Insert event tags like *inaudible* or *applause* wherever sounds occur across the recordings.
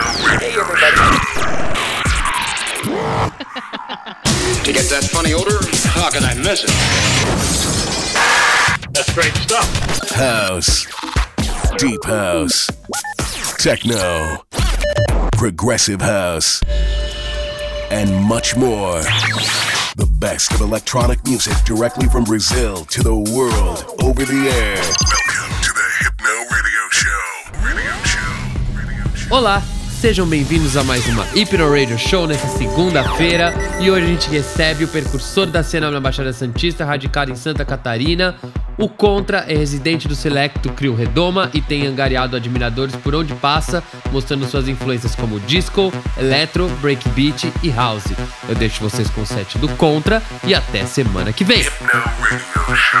Hey, everybody. *laughs* To get that funny odor, how can I miss it? That's great stuff. House, Deep House, Techno, Progressive House, and much more. The best of electronic music directly from Brazil to the world over the air. Welcome to the Hypno Radio Show. Radio Show. Radio Show. Olá, sejam bem-vindos a mais uma Hypno Radio Show nessa segunda-feira e hoje a gente recebe o percursor da cena na Baixada Santista, radicado em Santa Catarina. O Contra é residente do Selecto Crio Redoma e tem angariado admiradores por onde passa, mostrando suas influências como disco, electro, breakbeat e house. Eu deixo vocês com o set do Contra e até semana que vem. Hypno Radio Show.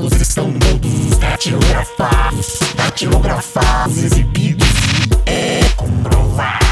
Os estão todos datilografados, datilografados, exibidos, é comprovado.